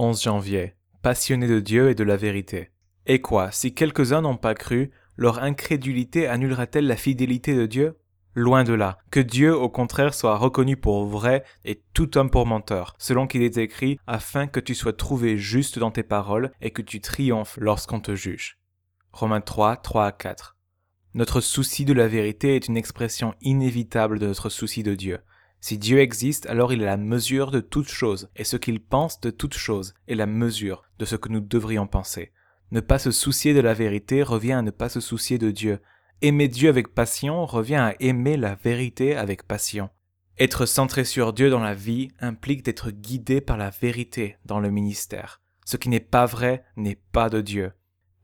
11 janvier. Passionné de Dieu et de la vérité. Et quoi, si quelques-uns n'ont pas cru, leur incrédulité annulera-t-elle la fidélité de Dieu? Loin de là. Que Dieu, au contraire, soit reconnu pour vrai et tout homme pour menteur, selon qu'il est écrit, afin que tu sois trouvé juste dans tes paroles et que tu triomphes lorsqu'on te juge. Romains 3, 3 à 4. Notre souci de la vérité est une expression inévitable de notre souci de Dieu. Si Dieu existe, alors il est la mesure de toutes choses, et ce qu'il pense de toutes choses est la mesure de ce que nous devrions penser. Ne pas se soucier de la vérité revient à ne pas se soucier de Dieu. Aimer Dieu avec passion revient à aimer la vérité avec passion. Être centré sur Dieu dans la vie implique d'être guidé par la vérité dans le ministère. Ce qui n'est pas vrai n'est pas de Dieu.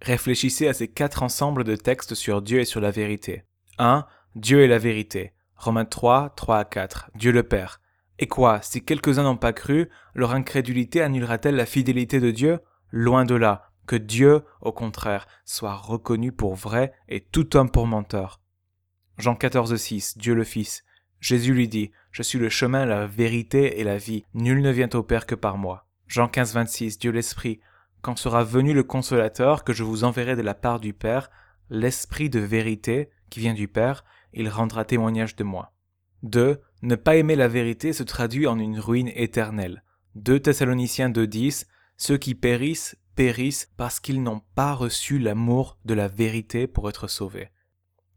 Réfléchissez à ces quatre ensembles de textes sur Dieu et sur la vérité. 1. Dieu est la vérité. Romains 3, 3 à 4. Dieu le Père. Et quoi, si quelques-uns n'ont pas cru, leur incrédulité annulera-t-elle la fidélité de Dieu? Loin de là. Que Dieu, au contraire, soit reconnu pour vrai et tout homme pour menteur. Jean 14, 6. Dieu le Fils. Jésus lui dit, Je suis le chemin, la vérité et la vie. Nul ne vient au Père que par moi. Jean 15, 26. Dieu l'Esprit. Quand sera venu le consolateur que je vous enverrai de la part du Père, l'Esprit de vérité qui vient du Père, il rendra témoignage de moi. 2. Ne pas aimer la vérité se traduit en une ruine éternelle. 2 Thessaloniciens 2.10 Ceux qui périssent, périssent parce qu'ils n'ont pas reçu l'amour de la vérité pour être sauvés.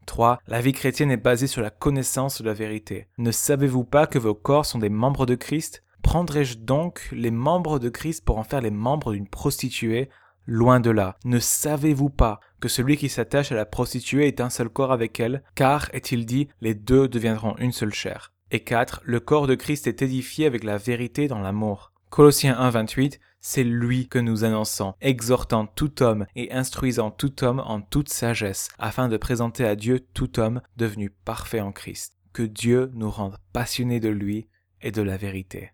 3. La vie chrétienne est basée sur la connaissance de la vérité. Ne savez-vous pas que vos corps sont des membres de Christ? Prendrai-je donc les membres de Christ pour en faire les membres d'une prostituée? Loin de là. Ne savez-vous pas que celui qui s'attache à la prostituée est un seul corps avec elle, car, est-il dit, les deux deviendront une seule chair. Et 4. Le corps de Christ est édifié avec la vérité dans l'amour. Colossiens 1, 28, c'est lui que nous annonçons, exhortant tout homme et instruisant tout homme en toute sagesse, afin de présenter à Dieu tout homme devenu parfait en Christ. Que Dieu nous rende passionnés de lui et de la vérité.